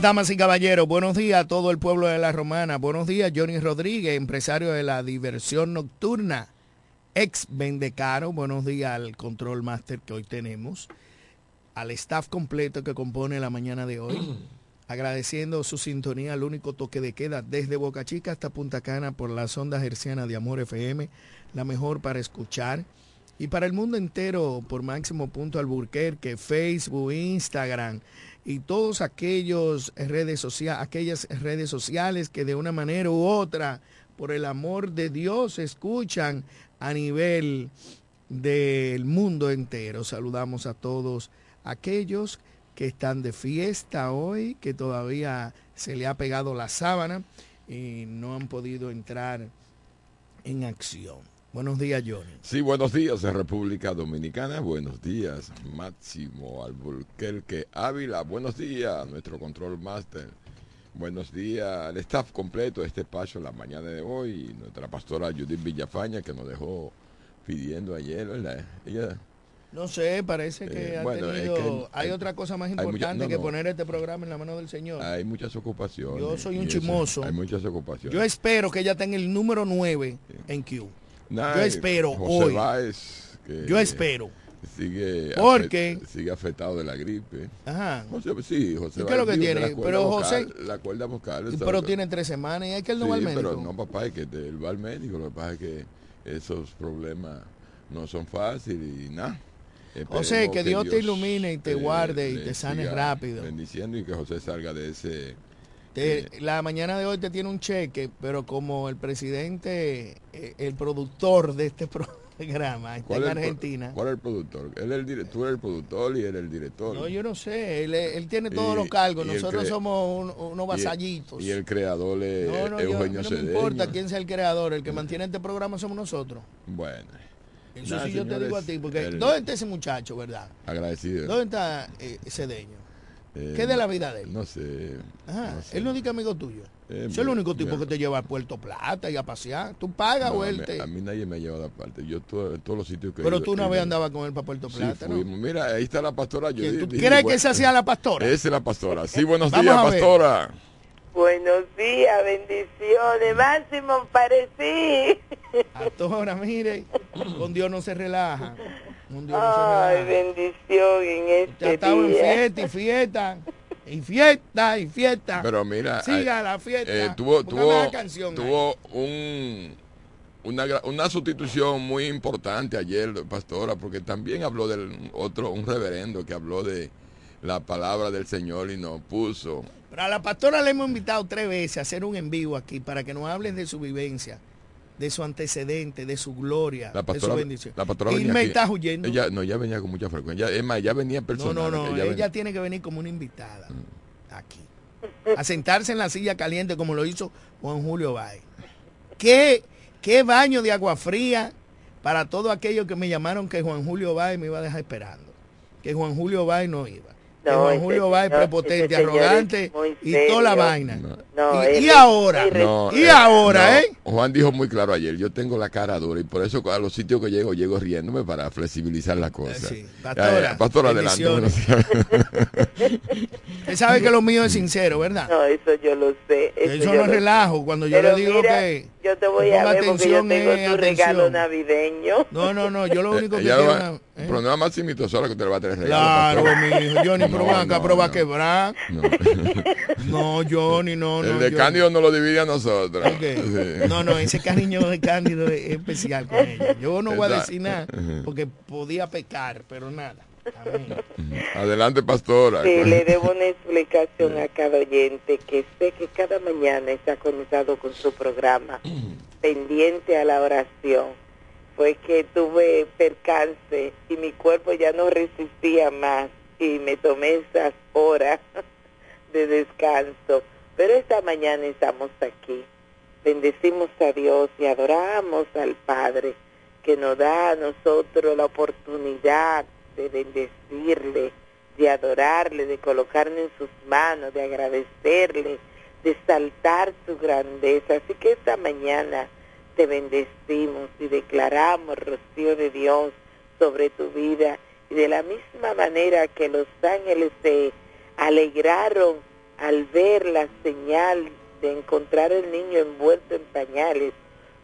Damas y caballeros. Buenos días a todo el pueblo de La Romana. Buenos días, Johnny Rodríguez, empresario de la diversión nocturna, ex Vendecaro. Buenos días al Control Master que hoy tenemos, al staff completo que compone la mañana de hoy. Agradeciendo su sintonía al único toque de queda desde Boca Chica hasta Punta Cana por la sonda herciana de Amor FM, la mejor para escuchar. Y para el mundo entero por Máximo Punto Alburquerque, Facebook, Instagram y todos aquellos redes sociales, aquellas redes sociales que de una manera u otra, por el amor de Dios, escuchan a nivel del mundo entero. Saludamos a todos aquellos que están de fiesta hoy, que todavía se le ha pegado la sábana y no han podido entrar en acción. Buenos días, Johnny. Sí, buenos días, República Dominicana. Buenos días, Máximo Alburquerque Ávila. Buenos días, nuestro control master. Buenos días al staff completo de este espacio la mañana de hoy. Nuestra pastora Judith Villafaña, que nos dejó pidiendo ayer, ¿verdad? Ella No sé, parece que Eh, ha bueno, es tenido... que hay, hay- otra cosa más mucha- importante no, que no. poner este programa en la mano del Señor. hay muchas ocupaciones. Yo soy un eso, chismoso. Hay muchas ocupaciones. Yo espero que ella tenga el número 9 en Q. Nah, yo espero José hoy. Que Yo espero. Sigue, Porque- sigue afectado de la gripe. Ajá. José, sí, José ¿Y qué es lo que tiene? Pero vocal- José- La cuerda vocal. Pero es tiene tres semanas y hay que él no Sí, va al médico. pero no, papá, es que él va al médico. Lo que pasa es que esos problemas no son fáciles y nada. José, Esperemos que Dios te ilumine y te eh, guarde y te sane rápido. Bendiciendo y que José salga de ese. Te- la mañana de hoy te tiene un cheque, pero como el presidente, eh, el productor de este programa está en es el Argentina. ¿Cuál es el productor? Él es el tú eres el productor y él es el director. No, yo no sé, él, él tiene todos Y- los cargos, nosotros somos un- unos vasallitos. Y el creador es no, no, yo- Eugenio mí no me importa quién sea el creador, el que mantiene este programa somos nosotros. Bueno. Eso Nada, sí yo te digo a ti, porque el- ¿dónde está ese muchacho, verdad? Agradecido. ¿Dónde está eh, Cedeño? Eh, ¿Qué de la vida de él? No sé. Ajá, no sé. él no dice amigo tuyo. Eh, es el único tipo mira. que te lleva a Puerto Plata y a pasear. Tú pagas No, o a, él mí, te... a mí nadie me ha llevado aparte. Yo todo, en todos los sitios que he Pero ido- tú una vez ido- andabas con él para Puerto Sí, Plata. Mira, ahí está la pastora ¿Quién, Judith. ¿Tú Dije, crees que bueno, esa sea la pastora? Esa es la pastora. Sí, buenos Vamos días, pastora. Buenos días, bendiciones. Máximo, parecí. Pastora, mire, con Dios no se relaja. Dios Ay, bendición en este estado en día. fiesta y fiesta. Y fiesta y fiesta. Pero mira, Siga ay, la fiesta. eh, tuvo, tuvo, canción tuvo un, una, una sustitución muy importante ayer, pastora, porque también habló del otro, un reverendo que habló de la palabra del Señor y nos puso. Pero a la pastora le hemos invitado tres veces a hacer un en vivo aquí para que nos hablen de su vivencia. De su antecedente, de su gloria, La de pastora, su bendición. la pastora venía Irma aquí. está huyendo. Ella, no, ella venía con mucha frecuencia. Es más, ella venía no, personal. no, no, ella, venía- tiene que venir como una invitada Mm. aquí. A sentarse en la silla caliente como lo hizo Juan Julio Báez. ¿Qué, qué baño de agua fría para todos aquellos que me llamaron que Juan Julio Báez me iba a dejar esperando. Que Juan Julio Báez no iba. No, Juan Julio Báez señor- prepotente, arrogante y toda la vaina. No, y, él ahora, No, y eh, ahora, no. ¿eh? Juan dijo muy claro ayer, yo tengo la cara dura y por eso a los sitios que llego, llego riéndome para flexibilizar la cosa. sí. Pastora, ya, pastora, adelante. Usted sabe que lo mío es sincero, ¿verdad? No, eso yo lo sé. Eso, Eso yo no lo relajo. Cuando yo le digo mira, que... yo te voy a ver porque yo atención, tengo es tu regalo navideño. No, no, no, yo lo único que quiero... ¿eh? Pero no es Maximito sola que usted le va a tener regalo. Claro, mi hijo, Johnny, pero No, ven acá, no, pero va a quebrar. No. No, Johnny, no, no. El de Johnny. Cándido no lo divide a nosotros. Ok. Sí. No, no, ese cariño de Cándido es especial con ella. Yo no voy a Exacto. decir nada porque podía pecar, pero nada. Amén. Adelante, pastora. Sí, le debo una explicación a cada oyente que sé que cada mañana está conectado con su programa, pendiente a la oración. Fue que tuve percance y mi cuerpo ya no resistía más y me tomé esas horas de descanso. Pero esta mañana estamos aquí. Bendecimos a Dios y adoramos al Padre que nos da a nosotros la oportunidad de bendecirle, de adorarle, de colocarnos en sus manos, de agradecerle, de exaltar su grandeza. Así que esta mañana te bendecimos y declaramos rocío de Dios sobre tu vida. Y de la misma manera que los ángeles se alegraron al ver la señal de encontrar el niño envuelto en pañales,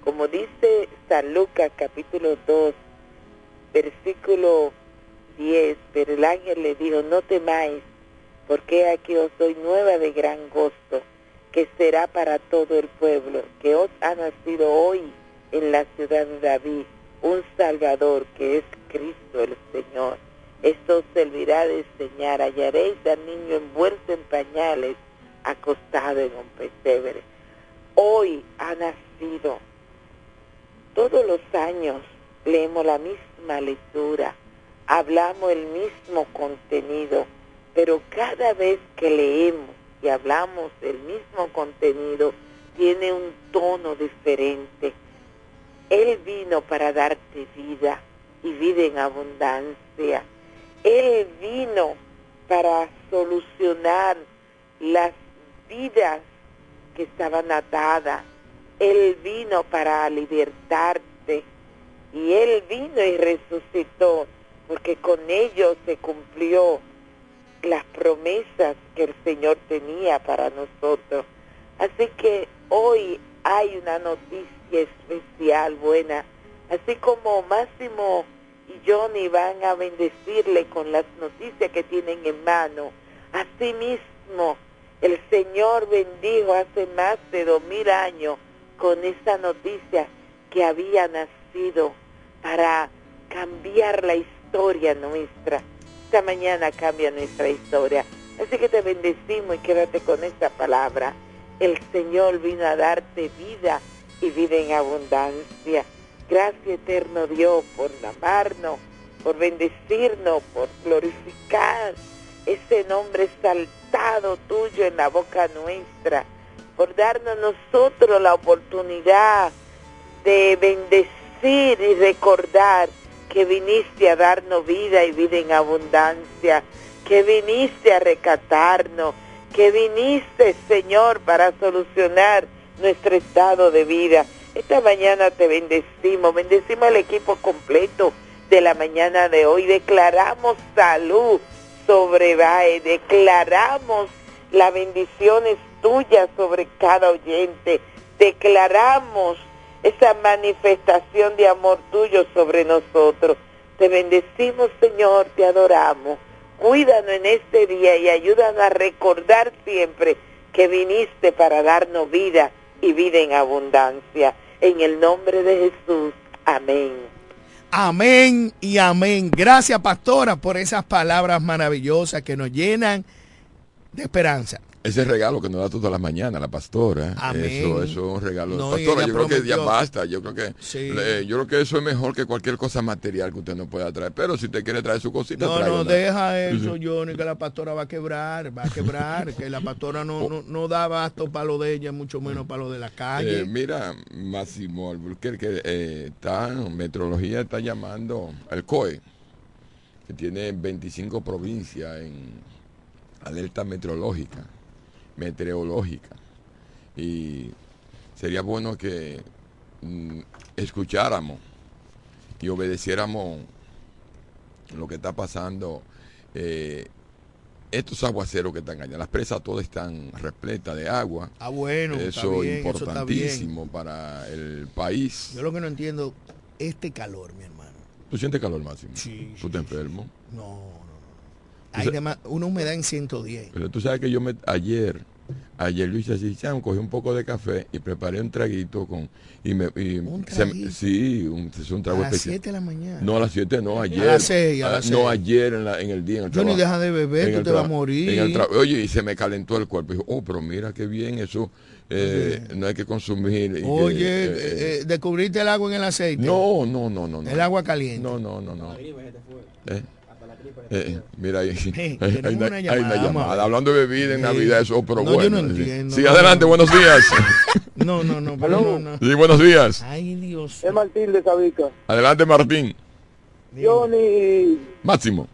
como dice San Lucas capítulo 2, versículo 10, pero el ángel le dijo, no temáis, porque aquí os doy nueva de gran gozo, que será para todo el pueblo, que os ha nacido hoy en la ciudad de David un Salvador, que es Cristo el Señor. Esto servirá de señal, hallaréis al niño envuelto en pañales, acostado en un pesebre. Hoy ha nacido. Todos los años leemos la misma lectura, hablamos el mismo contenido, pero cada vez que leemos y hablamos el mismo contenido, tiene un tono diferente. Él vino para darte vida y vida en abundancia. Él vino para solucionar las vidas que estaban atadas. Él vino para libertarte y Él vino y resucitó porque con ello se cumplió las promesas que el Señor tenía para nosotros. Así que hoy hay una noticia especial, buena, así como Máximo y Johnny van a bendecirle con las noticias que tienen en mano. Asimismo, el Señor bendijo hace más de dos mil años con esa noticia que había nacido para cambiar la historia nuestra. Esta mañana cambia nuestra historia. Así que te bendecimos y quédate con esta palabra. El Señor vino a darte vida y vida en abundancia. Gracias eterno Dios por amarnos, por bendecirnos, por glorificar ese nombre exaltado tuyo en la boca nuestra, por darnos nosotros la oportunidad de bendecir y recordar que viniste a darnos vida y vida en abundancia, que viniste a recatarnos, que viniste, Señor, para solucionar nuestro estado de vida. Esta mañana te bendecimos, bendecimos al equipo completo de la mañana de hoy, declaramos salud sobre Bae, declaramos las bendiciones tuyas sobre cada oyente, declaramos esa manifestación de amor tuyo sobre nosotros. Te bendecimos, Señor, te adoramos. Cuídanos en este día y ayúdanos a recordar siempre que viniste para darnos vida y vida en abundancia. En el nombre de Jesús. Amén. Amén y amén. Gracias, pastora, por esas palabras maravillosas que nos llenan de esperanza. Ese regalo que nos da todas las mañanas la pastora. Amén. Eso, eso es un regalo. No, pastora, yo creo que ya basta. Yo creo que Sí. le- yo creo que eso es mejor que cualquier cosa material que usted no pueda traer. Pero si usted quiere traer su cosita, No, no, deja eso, Johnny, que la pastora va a quebrar, va a quebrar, que la pastora no, no, no da abasto para lo de ella, mucho menos para lo de la calle. Eh, mira, Máximo Alburquerque, eh, está, Metrología está llamando al COE, que tiene 25 provincias en alerta meteorológica, meteorológica. Y sería bueno que mm, escucháramos y obedeciéramos lo que está pasando. eh, estos aguaceros que están allá, las presas todas están repletas de agua. ah, bueno, Eso es eso importantísimo para el país. Yo lo que no entiendo, este calor, mi hermano. ¿Tú sientes calor máximo? Sí, ¿Tú te enfermo? No. Hay dema- una humedad en 110. Pero tú sabes que yo me, ayer, ayer Luis así, chamo, cogí un poco de café y preparé un traguito con... Y me, y ¿Un se sí, un, es un A trago las especial. 7 de la mañana. No, a las 7 no, ayer. las a Ah, las No, ayer en, la- en el día. En el trabajo. deja de beber, En tú te vas a morir. en el tra- Oye, y se me calentó el cuerpo. Dijo, oh, pero mira qué bien eso. eh, no hay que consumir. que, Oye, eh, eh, eh, descubriste el agua en el aceite. no, no, no, no. no. El agua caliente. No, no, no, no. Eh, mira, ahí, hay, una hay llamada. Hablando de bebida en. Navidad, eso, pero No, yo bueno. no sí. entiendo. Sí, adelante, buenos días. No, no, no, pero no, no. Sí, buenos días. Ay, Dios. Es Martín de Sabica. Adelante, Martín. Johnny Máximo.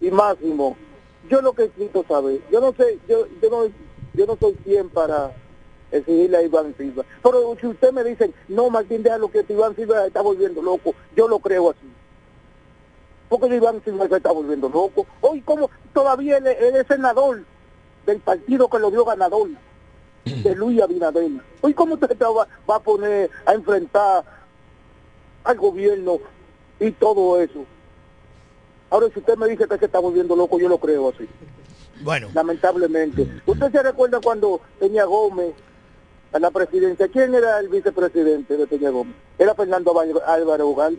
y Máximo, yo lo que necesito saber, yo no sé, yo, yo no, yo no soy quien para exigirle a Iván Silva. Pero si usted me dice, no Martín, déjalo que Iván Silva está volviendo loco, yo lo creo así. Porque Iván Silva se está volviendo loco. Hoy como todavía él, él es senador del partido que lo dio ganador, de Luis Abinader. Hoy cómo usted te va, va a poner a enfrentar al gobierno y todo eso. Ahora, si usted me dice que se está volviendo loco, yo lo creo así, Bueno, lamentablemente. ¿Usted se recuerda cuando Peña Gómez a la presidencia? ¿Quién era el vicepresidente de Peña Gómez? Era Fernando Álvaro Ugal.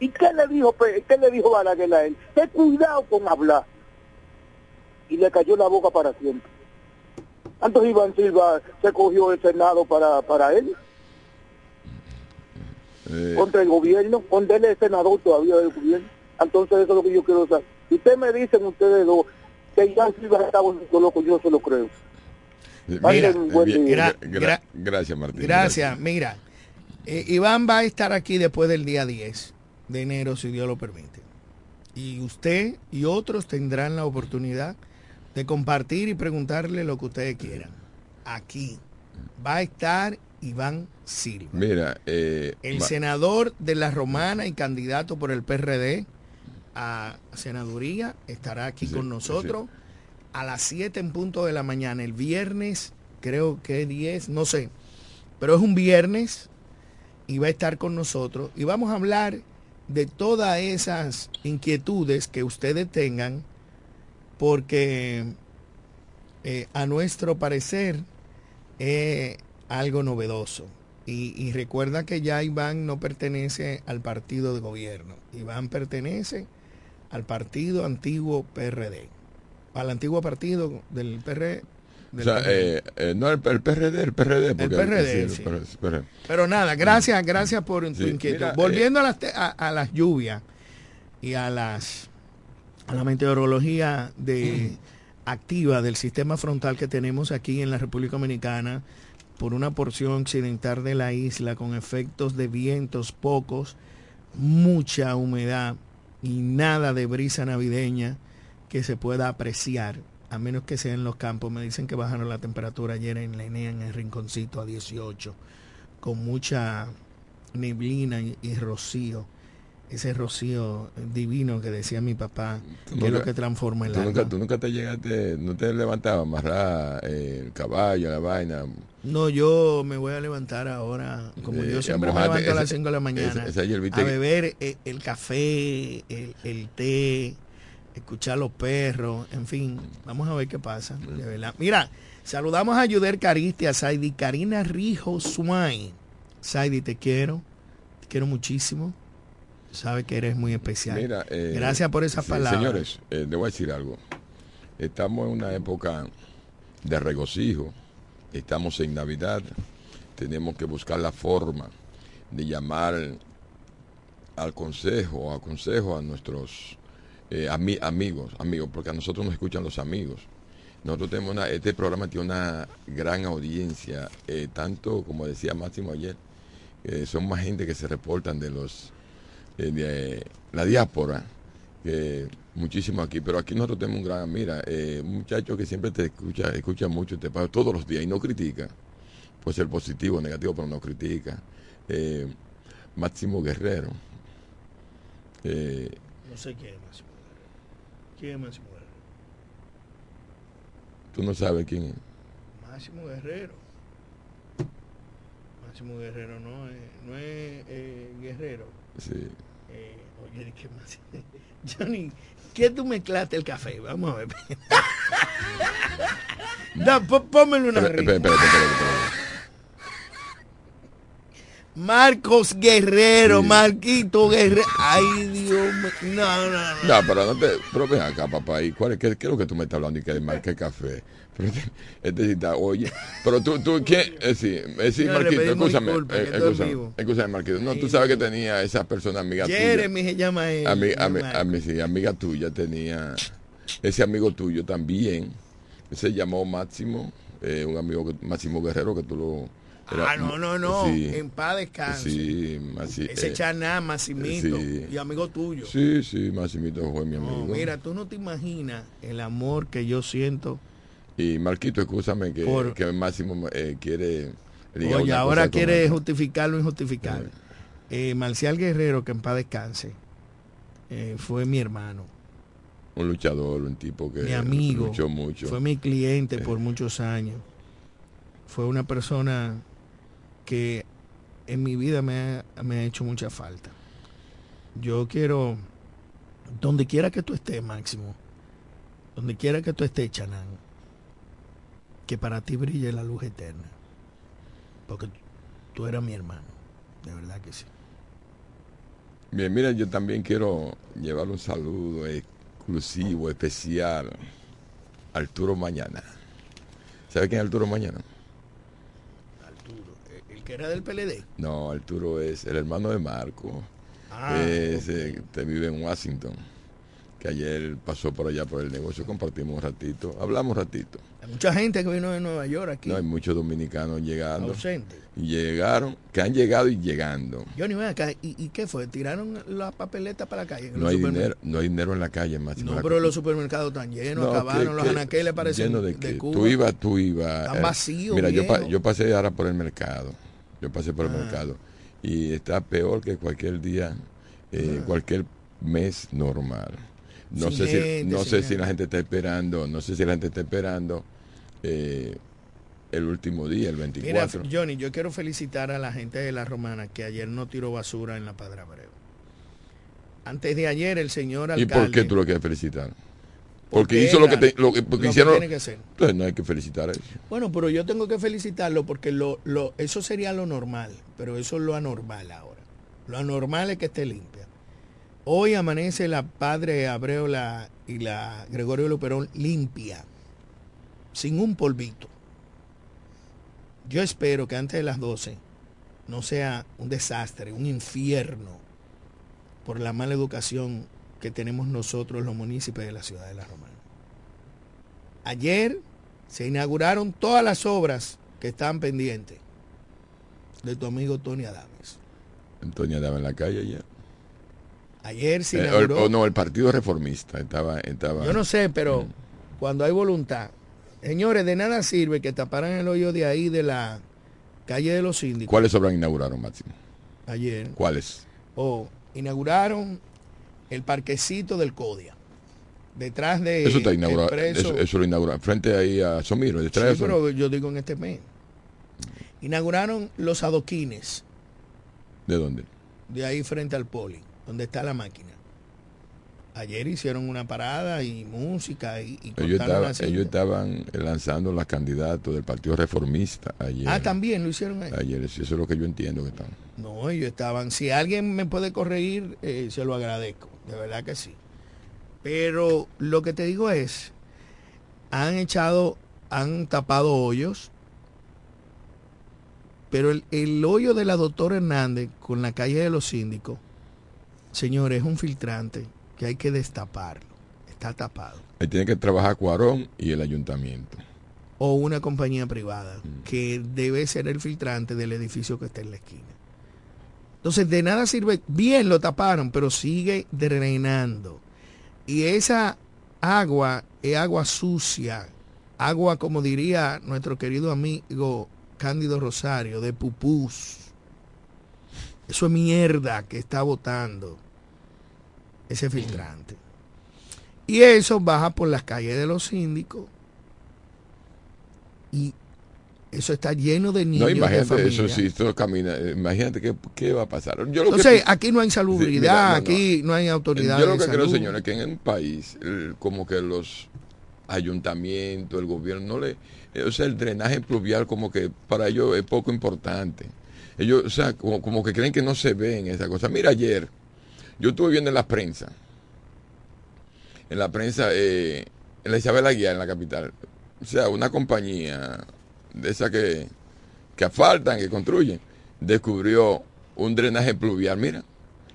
¿Y qué le dijo Pe- qué le dijo Balaguer a él? Ten cuidado con hablar. Y le cayó la boca para siempre. Entonces Iván Silva se cogió el Senado para, para él, Eh, contra el gobierno, donde él es senador todavía del gobierno. Entonces eso es lo que yo quiero saber. Si ustedes me dicen ustedes dos que Iván Silva está volviendo loco, yo se lo creo. mira. Gra- gra- gra- gracias, Martín. gracias. Mira, eh, Iván va a estar aquí después del día 10 de enero, si Dios lo permite. Y usted y otros tendrán la oportunidad de compartir y preguntarle lo que ustedes quieran. Aquí va a estar Iván Silva. Mira, eh, El senador de la Romana y candidato por el PRD a senaduría estará aquí Sí, con nosotros a las 7 en punto de la mañana. El viernes, creo que 10, no sé, pero es un viernes y va a estar con nosotros y vamos a hablar de todas esas inquietudes que ustedes tengan porque eh, a nuestro parecer es algo novedoso. Y, y recuerda que ya Iván no pertenece al partido de gobierno. Iván pertenece al partido antiguo PRD. Al antiguo partido del PRD. O sea, eh, eh, no el, el PRD, el PRD. porque- PRD, el sí. PRD, PRD. Pero nada, gracias, gracias por tu Sí, inquietud. mira, Volviendo a, las, te- a, a las lluvias y a las a la meteorología de activa del sistema frontal que tenemos aquí en la República Dominicana por una porción occidental de la isla con efectos de vientos pocos, mucha humedad y nada de brisa navideña que se pueda apreciar, a menos que sea en los campos. Me dicen que bajaron la temperatura ayer en la Enea, en el rinconcito, a 18, con mucha neblina y, y rocío. Ese rocío divino que decía mi papá, que es lo que transforma el Tú nunca, tú nunca te llegaste, no te levantabas, amarrar eh, el caballo, la vaina. No, yo me voy a levantar ahora, como Eh, yo siempre me levanto a las ese- 5 de la mañana, a beber eh, el café, el, el té, escuchar los perros, en fin, vamos a ver qué pasa, de verdad. Mira, saludamos a Yuder Caristi, a Saidi Karina Rijo Swain. Saidi, te quiero, te quiero muchísimo, sabes que eres muy especial. Mira, eh, Gracias por esas sí, palabras. Señores, eh, a decir algo. Estamos en una época de regocijo. Estamos en Navidad. Tenemos que buscar la forma de llamar al consejo, a consejo a nuestros eh, amigos, amigos, porque a nosotros nos escuchan los amigos. Nosotros tenemos una, este programa tiene una gran audiencia, eh, tanto como decía Máximo ayer, son más gente que se reportan de los eh, de la diáspora, que muchísimo aquí, pero aquí nosotros tenemos un gran, mira, un muchacho que siempre te escucha, escucha mucho, te paga todos los días y no critica, puede ser positivo o negativo, pero no critica. Máximo Guerrero. no sé quién es Máximo. ¿Quién es Máximo Guerrero? Tú no sabes quién es. Máximo Guerrero. Máximo Guerrero no es, no es eh, Guerrero. Sí. Eh, oye, ¿qué más? Johnny, ¿qué tú mezclaste el café? Vamos a ver. da, pónmelo una espera, Marcos Guerrero, Marquito Guerrero. Ay, Dios mío. No, no, no. No, pero no te. Pero ven acá, papá. ¿Y cuál es, qué, qué, es lo que tú me estás hablando y que marque café? Pero este, este oye. Pero tú, tú, ¿quién? Eh, sí, eh, sí Marquito, escúchame. Eh, escúchame, escúchame, Marquito. No, tú sabes que tenía esa persona amiga Jeremy tuya. se llama él. Ami, ami, ami, sí, amiga tuya tenía. Ese amigo tuyo también. Se llamó Máximo. Eh, un amigo, Máximo Guerrero, que tú lo ah, no, no, no. en paz descanse. Sí, Ese eh, chaná, Massimito, y amigo tuyo. Sí, sí, Massimito fue mi amigo. mira, tú no te imaginas el amor que yo siento. Y Marquito, escúchame que, que Máximo eh, quiere... Oye, ahora quiere justificar lo injustificable. Eh, Marcial Guerrero, que en paz descanse, eh, fue mi hermano. Un luchador, un tipo que mi amigo, luchó mucho. Fue mi cliente por muchos años. Fue una persona que en mi vida me ha, hecho mucha falta. Yo quiero, donde quiera que tú estés, Máximo, donde quiera que tú estés, Chanán, que para ti brille la luz eterna. Porque tú eras mi hermano, de verdad que sí. Bien, mira, yo también quiero llevar un saludo exclusivo, especial, Arturo Mañana. ¿Sabe quién es Arturo Mañana? Era del PLD. No, Arturo es el hermano de Marco. Ah, eh, te vive en Washington. Que ayer pasó por allá por el negocio, compartimos un ratito, hablamos un ratito. Hay mucha gente que vino de Nueva York aquí. No, hay muchos dominicanos llegando. Y llegaron, que han llegado y llegando. Johnny, ven acá, ¿y, qué fue? ¿Tiraron la papeleta para la calle? No hay, dinero, no hay dinero en la calle, más. No, pero los supermercados están llenos, acabaron, los anaqueles parecen lleno de, de Cuba. Tú ibas, tú ibas. Están eh, vacíos. Mira, yo, yo pasé ahora por el mercado yo pasé por el ah. mercado y está peor que cualquier día, eh, ah. cualquier mes normal. No sé si no sé si la gente está esperando, no sé si la gente está esperando eh, el último día, el 24. Mira, Johnny, yo quiero felicitar a la gente de la Romana que ayer no tiró basura en la Padre Abreu. Antes de ayer el señor alcalde. ¿Y por qué tú lo quieres felicitar? Porque, hizo lo que, te, lo, porque hicieron. tiene que hacer. Entonces no hay que felicitar a eso. Bueno, pero yo tengo que felicitarlo porque lo, lo, eso sería lo normal, pero eso es lo anormal ahora. Lo anormal es que esté limpia. Hoy amanece la Padre Abreu la, y la Gregorio Luperón limpia, sin un polvito. Yo espero que antes de las 12 no sea un desastre, un infierno por la mala educación que tenemos nosotros los municipios de la ciudad de La Romana. Ayer se inauguraron todas las obras que estaban pendientes de tu amigo Tony Adames. Tony Adames en la calle ayer. Ayer se eh, inauguró... o, no, el Partido Reformista estaba... estaba Yo no sé, pero mm. cuando hay voluntad... Señores, de nada sirve que taparan el hoyo de ahí de la calle de los síndicos. ¿Cuáles obras inauguraron, Máximo? Ayer. ¿Cuáles? O inauguraron el parquecito del Codia. Detrás de. Eso está inaugurado. Eso, lo inauguraron. Frente ahí a Somiro. Detrás sí, pero yo digo en este mes. Inauguraron los adoquines. ¿De dónde? De ahí frente al poli, donde está la máquina. Ayer hicieron una parada y música y, ellos, estaban lanzando los candidatos del Partido Reformista ayer. Ah, también lo hicieron ayer. Ayer, eso es lo que yo entiendo que están. No, ellos estaban. Si alguien me puede corregir, eh, se lo agradezco. De verdad que sí. Pero lo que te digo es, han echado han tapado hoyos, pero el, el hoyo de la doctora Hernández con la calle de los síndicos, señores, es un filtrante que hay que destaparlo. Está tapado. Ahí tiene que trabajar Cuarón y el ayuntamiento. O una compañía privada, Mm. que debe ser el filtrante del edificio que está en la esquina. Entonces, de nada sirve, bien lo taparon, pero sigue drenando. Y esa agua es agua sucia, agua, como diría nuestro querido amigo Cándido Rosario, de pupús. Eso es mierda que está botando ese filtrante. Y eso baja por las calles de los síndicos. Y eso está lleno de niños. No, imagínate eso, si esto camina, eh, imagínate qué, qué va a pasar. Yo lo Entonces, aquí no hay salubridad, Sí, mira, no, no. aquí no hay autoridad. Yo lo que creo, señores, que en un país, el- como que los ayuntamientos, el gobierno, no le. eh, o sea, el drenaje pluvial, como que para ellos es poco importante. Ellos, o sea, como, como que creen que no se ven esas cosas. Mira, ayer, yo estuve viendo en la prensa, en la prensa, eh, en la Isabel Aguiar, en la capital, o sea, una compañía de esa que, que asfaltan, que construyen, descubrió un drenaje pluvial. Mira,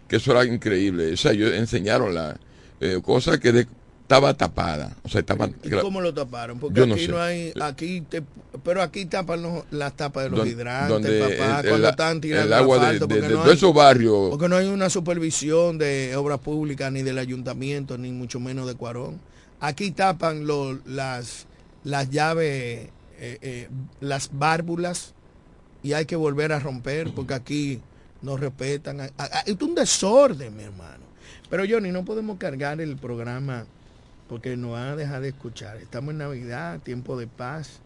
que eso era increíble. O sea, ellos enseñaron la eh, cosa que de- estaba tapada. O sea, estaba. ¿Y cómo lo taparon? Porque Yo no aquí sé. no, hay, aquí te, pero aquí tapan los- las tapas de los Don- hidrantes, papá, el- cuando el- están el tirando agua de- asfalto, de- porque de no todos hay- esos barrios. Porque no hay una supervisión de obras públicas ni del ayuntamiento, ni mucho menos de Cuarón. Aquí tapan lo- las, las llaves, eh, eh, las válvulas, y hay que volver a romper, porque aquí no respetan. A- a- Es un desorden, mi hermano. Pero Johnny, no podemos cargar el programa porque nos van a dejar de escuchar. Estamos en Navidad, tiempo de paz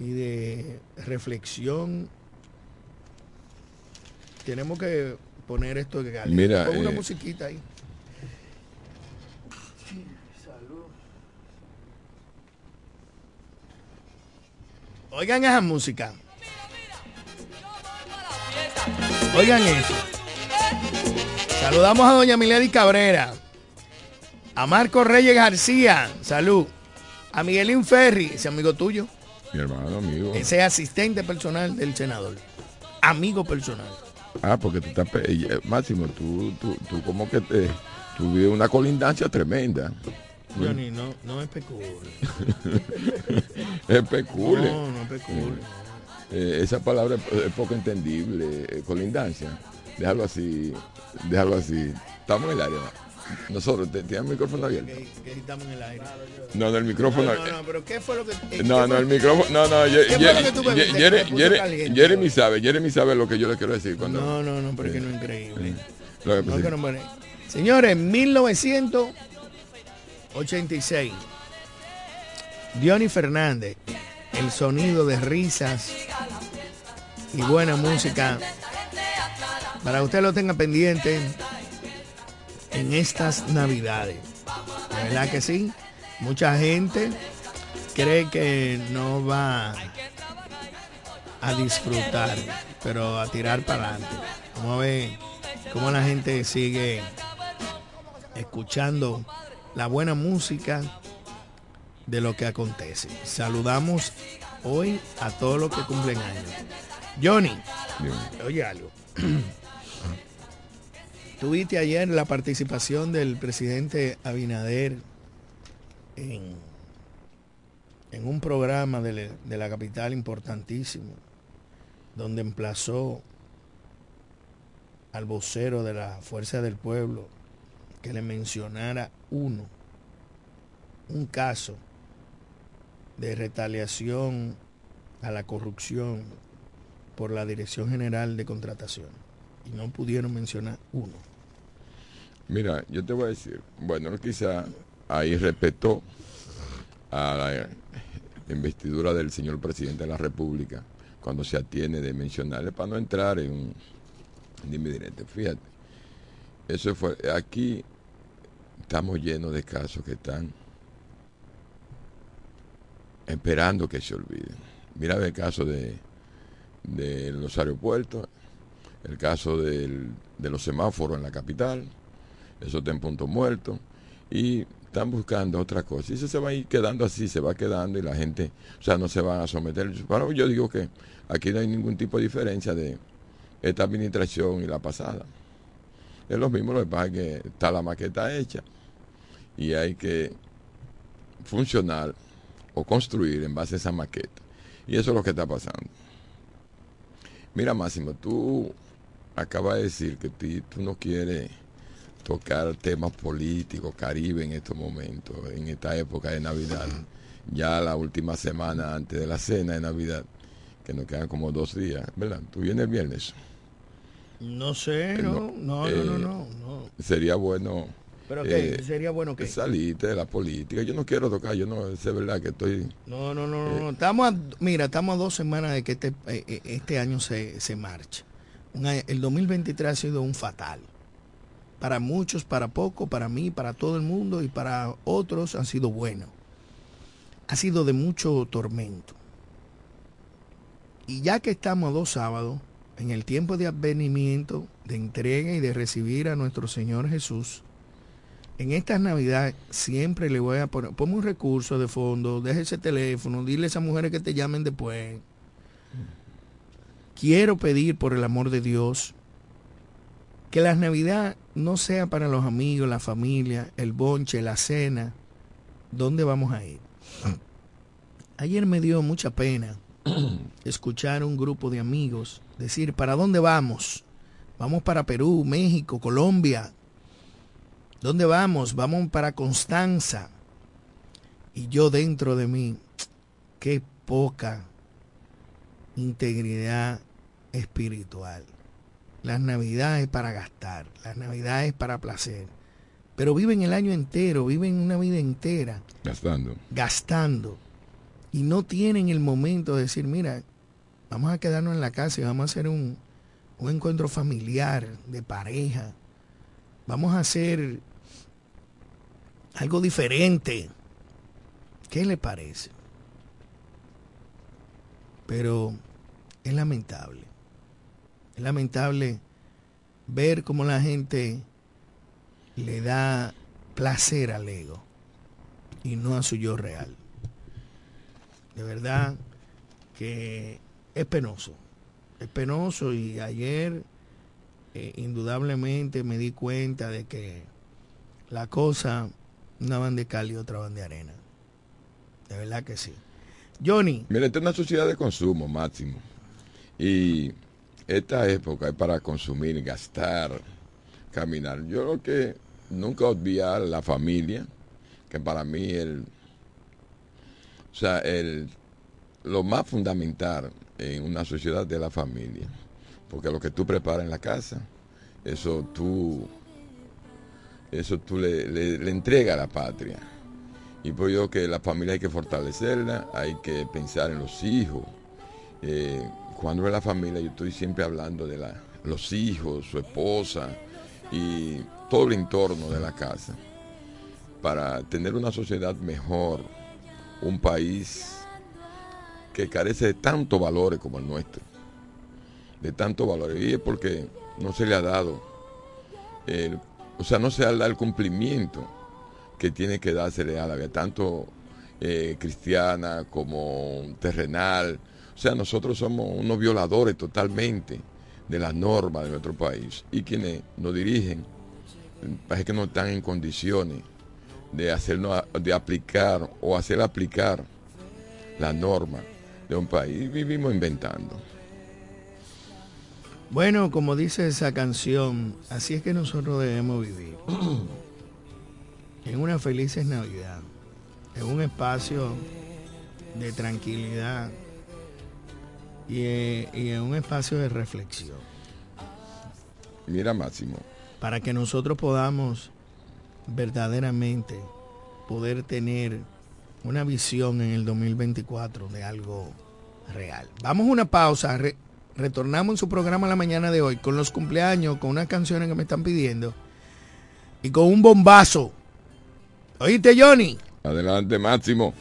y de reflexión. Tenemos que poner esto de galera. Mira, Pon una eh, musiquita ahí. Oigan esa música. Oigan eso. Saludamos a doña Milady Cabrera. A Marco Reyes García. Salud. A Miguelín Ferri, ese amigo tuyo. Mi hermano, amigo. Ese asistente personal del senador. Amigo personal. Ah, porque tú estás. eh, Máximo, tú, tú, tú como que te. Tuviste una colindancia tremenda. Johnny, no, no especule. Especule. No, no especule. Eh, esa palabra es, poco entendible. eh, colindancia. Déjalo así. Déjalo así. Estamos en el área. Nosotros, ¿te- ¿tienes el micrófono abierto? Que, estamos en el aire. No, no, el micrófono. No, no, no, pero ¿qué fue lo que... No, no, el micrófono. No, no. Jeremy sabe, Jeremy sabe lo que yo le quiero decir cuando. No, no, no, porque no es increíble. lo que No, pasa- que no me- Señores, 1986. Diony Fernández, el sonido de risas y buena música. Para usted lo tenga pendiente en estas navidades. De verdad que sí. Mucha gente cree que no va a disfrutar, pero a tirar para adelante. Vamos a ver cómo la gente sigue escuchando la buena música de lo que acontece. Saludamos hoy a todos los que cumplen años. Johnny, oye algo. Tuviste ayer la participación del presidente Abinader en, en un programa de, de la capital importantísimo, donde emplazó al vocero de la Fuerza del Pueblo que le mencionara uno, un caso de retaliación a la corrupción por la Dirección General de Contratación. Y no pudieron mencionar uno. Mira, yo te voy a decir, bueno, quizá ahí respetó a la investidura del señor presidente de la República cuando se atiene de mencionarle para no entrar en un dime directo. Fíjate, eso fue, aquí estamos llenos de casos que están esperando que se olviden. Mira el caso de, de los aeropuertos, el caso del- de los semáforos en la capital, eso está en punto muerto, y están buscando otra cosa. Y eso se va a ir quedando así, se va quedando y la gente, o sea, no se van a someter. Bueno, yo digo que aquí no hay ningún tipo de diferencia de esta administración y la pasada. Es lo mismo, lo que pasa que está la maqueta hecha y hay que funcionar o construir en base a esa maqueta. Y eso es lo que está pasando. Mira, Máximo, tú acabas de decir que tú no quieres tocar temas políticos, Caribe en estos momentos, en esta época de Navidad, ya la última semana antes de la cena de Navidad, que nos quedan como dos días, ¿verdad? ¿Tú vienes el viernes? No sé, eh, no, no, no, no, no, Sería bueno... ¿Pero qué? Eh, ¿Sería bueno que Salirte de la política. Yo no quiero tocar, yo no sé verdad que estoy... No, no, no, no. Eh, estamos mira, estamos a dos semanas de que este, este año se, se marche. el 2023 ha sido un fatal para muchos, para poco, para mí, para todo el mundo y para otros han sido buenos. Ha sido de mucho tormento. Y ya que estamos a dos sábados, en el tiempo de advenimiento, de entrega y de recibir a nuestro Señor Jesús, en esta Navidad siempre le voy a poner, ponme un recurso de fondo, deje ese teléfono, dile a esas mujeres que te llamen después. Quiero pedir por el amor de Dios que la Navidad no sea para los amigos, la familia, el bonche, la cena. ¿Dónde vamos a ir? Ayer me dio mucha pena escuchar a un grupo de amigos decir, ¿para dónde vamos? Vamos para Perú, México, Colombia. ¿Dónde vamos? Vamos para Constanza. Y yo dentro de mí, qué poca integridad espiritual. Las navidades para gastar, las navidades para placer. Pero viven el año entero, viven una vida entera. Gastando. Gastando. Y no tienen el momento de decir, mira, vamos a quedarnos en la casa y vamos a hacer un, un encuentro familiar, de pareja. Vamos a hacer algo diferente. ¿Qué le parece? Pero es lamentable. Es lamentable ver cómo la gente le da placer al ego y no a su yo real. De verdad que es penoso. Es penoso y ayer eh, indudablemente me di cuenta de que la cosa, una van de cal y otra van de arena. De verdad que sí. Johnny. Mira, esta es una sociedad de consumo máximo. Y esta época es para consumir, gastar, caminar. Yo lo que nunca olvidar la familia, que para mí el, o sea, el, lo más fundamental en una sociedad de la familia, porque lo que tú preparas en la casa, eso tú, eso tú le, le, entregas a la patria. Y por yo que la familia hay que fortalecerla, hay que pensar en los hijos. Eh, cuando es la familia, yo estoy siempre hablando de la, los hijos, su esposa y todo el entorno de la casa, para tener una sociedad mejor, un país que carece de tantos valores como el nuestro, de tantos valores, y es porque no se le ha dado, el, o sea, no se da el cumplimiento que tiene que dársele a la vida, tanto eh, cristiana como terrenal, o sea, nosotros somos unos violadores totalmente de las normas de nuestro país y quienes nos dirigen parece que no están en condiciones de hacernos de aplicar o hacer aplicar la norma de un país. Vivimos inventando. Bueno, como dice esa canción, así es que nosotros debemos vivir. en una feliz Navidad, en un espacio de tranquilidad, y, en un espacio de reflexión. Mira, Máximo. Para que nosotros podamos verdaderamente poder tener una visión en el 2024 de algo real. Vamos a una pausa, retornamos en su programa la mañana de hoy con los cumpleaños, con unas canciones que me están pidiendo y con un bombazo. ¿Oíste, Johnny? Adelante, Máximo.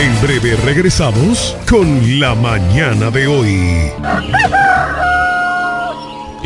En breve regresamos con la mañana de hoy.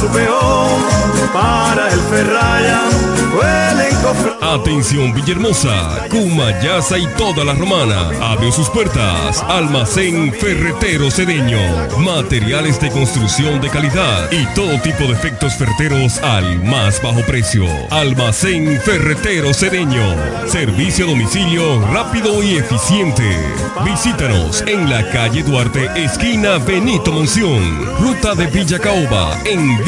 su peón, para el ferraya, Atención Villahermosa, Cumayasa y toda la romana. Abrió sus puertas. Almacén Ferretero Cedeño. Materiales de construcción de calidad y todo tipo de efectos ferreteros al más bajo precio. Almacén Ferretero Cedeño. Servicio a domicilio rápido y eficiente. Visítanos en la calle Duarte, esquina Benito Monción. Ruta de Villa Caoba, en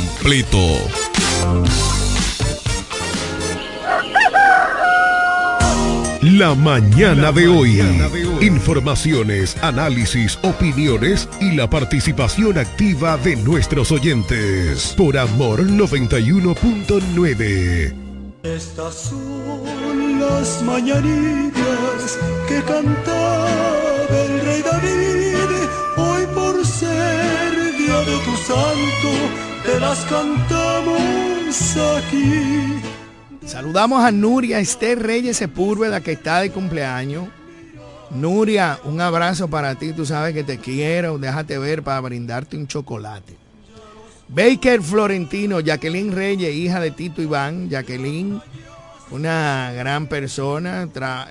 completo. La mañana de hoy. Informaciones, análisis, opiniones y la participación activa de nuestros oyentes. Por Amor 91.9. Estas son las mañanitas que cantaba el rey David. Hoy por ser día de tu santo, las cantamos aquí. Saludamos a Nuria Esther Reyes Sepúlveda que está de cumpleaños. Nuria, un abrazo para ti. Tú sabes que te quiero. Déjate ver para brindarte un chocolate. Baker Florentino, Jacqueline Reyes, hija de Tito Iván. Jacqueline, una gran persona,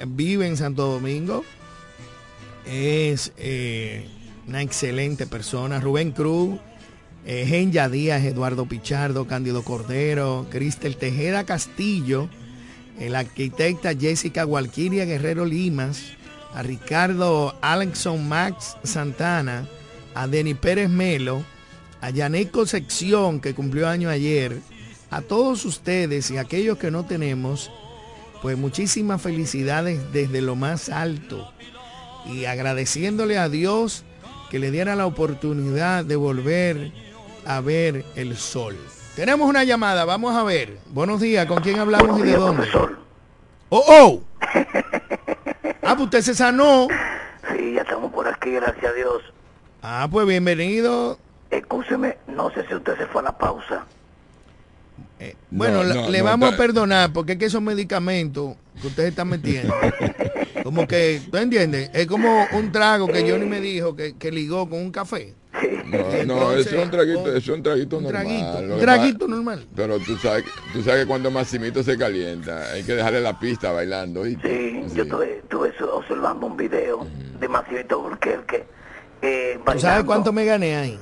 vive en Santo Domingo. Es eh, una excelente persona. Rubén Cruz, eh, Genya Díaz, Eduardo Pichardo, Cándido Cordero, Cristel Tejeda Castillo, el arquitecta Jessica Gualquiria Guerrero Limas, a Ricardo Alexson Max Santana, a Denny Pérez Melo, a Yanet Concepción, que cumplió año ayer, a todos ustedes y aquellos que no tenemos, Pues muchísimas felicidades desde lo más alto. Y agradeciéndole a Dios que le diera la oportunidad de volver a ver el sol. Tenemos una llamada, vamos a ver. Buenos días, ¿con quién hablamos y de dónde? Oh, oh. Ah, pues usted se sanó. Sí, ya estamos por aquí, gracias a Dios. Ah, pues bienvenido. Escúcheme, no sé si usted se fue a la pausa. Eh, bueno, No, la- no, le no, vamos a perdonar porque es que esos medicamentos que usted está metiendo, como que, ¿tú entiendes? Es como un trago que Johnny me dijo que, que ligó con un café. No, no, es un traguito, eso es un traguito un normal. traguito, un normal. Pero tú sabes, tú sabes que cuando Maximito se calienta, hay que dejarle la pista bailando. Sí, Sí. yo estuve, estuve observando un video de Maximito Burquerque. Eh, ¿Tú sabes cuánto me gané ahí?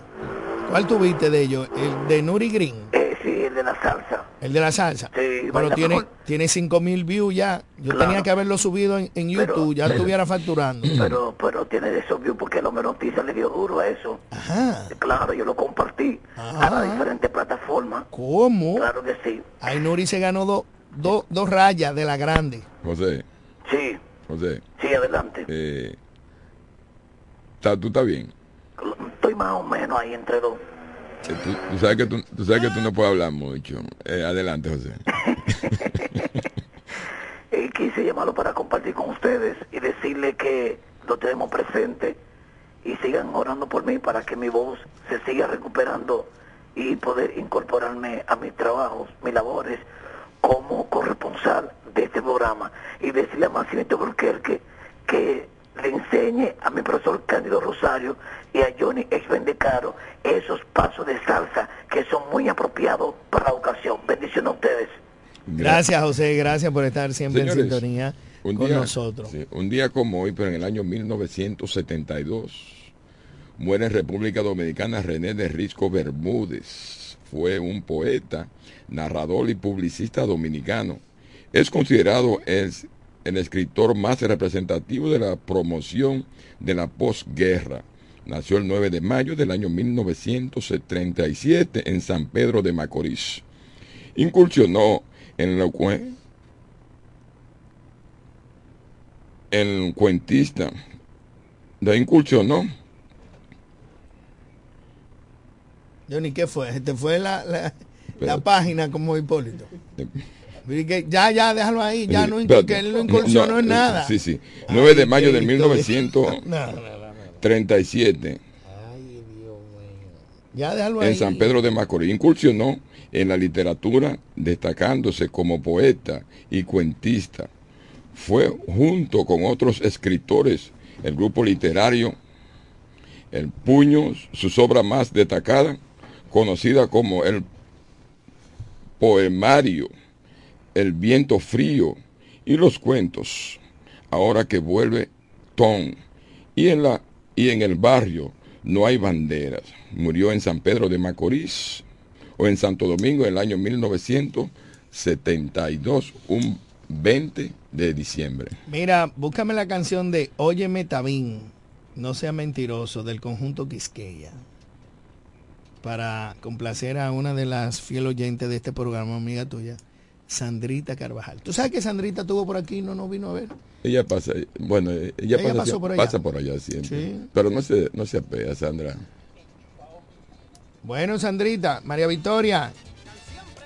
¿Cuál tuviste de ellos? El de Nuri Green, Eh, sí, el de la salsa. el de la salsa. Sí, Pero baila tiene, mejor. tiene 5 mil views ya. Yo Claro. tenía que haberlo subido en, en Pero- YouTube, ya estuviera facturando. Pero, pero tiene de esos views porque el hombre noticia le dio duro a eso. Ajá. Claro, yo lo compartí a las diferentes plataformas. ¿Cómo? Claro que sí. Ahí Nuri se ganó dos dos- dos rayas de la grande. José, Sí, José, sí, adelante. eh, ¿está- ¿tú estás bien? Estoy más o menos ahí entre dos. Tú, tú sabes que tú, tú sabes que tú no puedes hablar mucho. Eh, adelante, José. Y quise llamarlo para compartir con ustedes y decirle que lo tenemos presente y sigan orando por mí para que mi voz se siga recuperando y poder incorporarme a mis trabajos, mis labores como corresponsal de este programa y decirle a Maximito Burquerque que le enseñe a mi profesor Cándido Rosario y a Johnny Exvendecaro esos pasos de salsa que son muy apropiados para la ocasión. Bendiciones a ustedes. Gracias, José. Gracias por estar siempre Señores, en sintonía un con día, nosotros. sí, un día como hoy, pero en el año 1972, muere en República Dominicana René de Risco Bermúdez. Fue un poeta, narrador y publicista dominicano. Es considerado el, el escritor más representativo de la promoción de la posguerra. Nació el 9 de mayo del año 1937 en San Pedro de Macorís. Incursionó en lo cue- el cuentista de incursionó Johnny, ¿qué fue? Este fue la, la, la página como Hipólito. Ya, ya, déjalo ahí. Ya no, Espérate. que él no incursionó No, en eh, nada. Sí, sí. 9 de Ay, mayo de Cristo. 1937 Ya déjalo ahí. en San Pedro de Macorís. Incursionó en la literatura destacándose como poeta y cuentista. Fue junto con otros escritores el grupo literario El Puño, sus obras más destacadas, conocida como el poemario El viento frío y los cuentos. Ahora que vuelve Tom y en la y en el barrio no hay banderas. Murió en San Pedro de Macorís o en Santo Domingo en el año 1972, un 20 de diciembre. Mira, búscame la canción de Óyeme Tabín, no sea mentiroso, del conjunto Quisqueya. Para complacer a una de las fiel oyentes de este programa, amiga tuya, Sandrita Carvajal. ¿Tú sabes que Sandrita estuvo por aquí y no nos vino a ver? Ella pasa, bueno, ella, Ella pasa, pasó por allá. pasa por allá siempre. Sí. Pero no se, no se apea, Sandra. Bueno, Sandrita, María Victoria,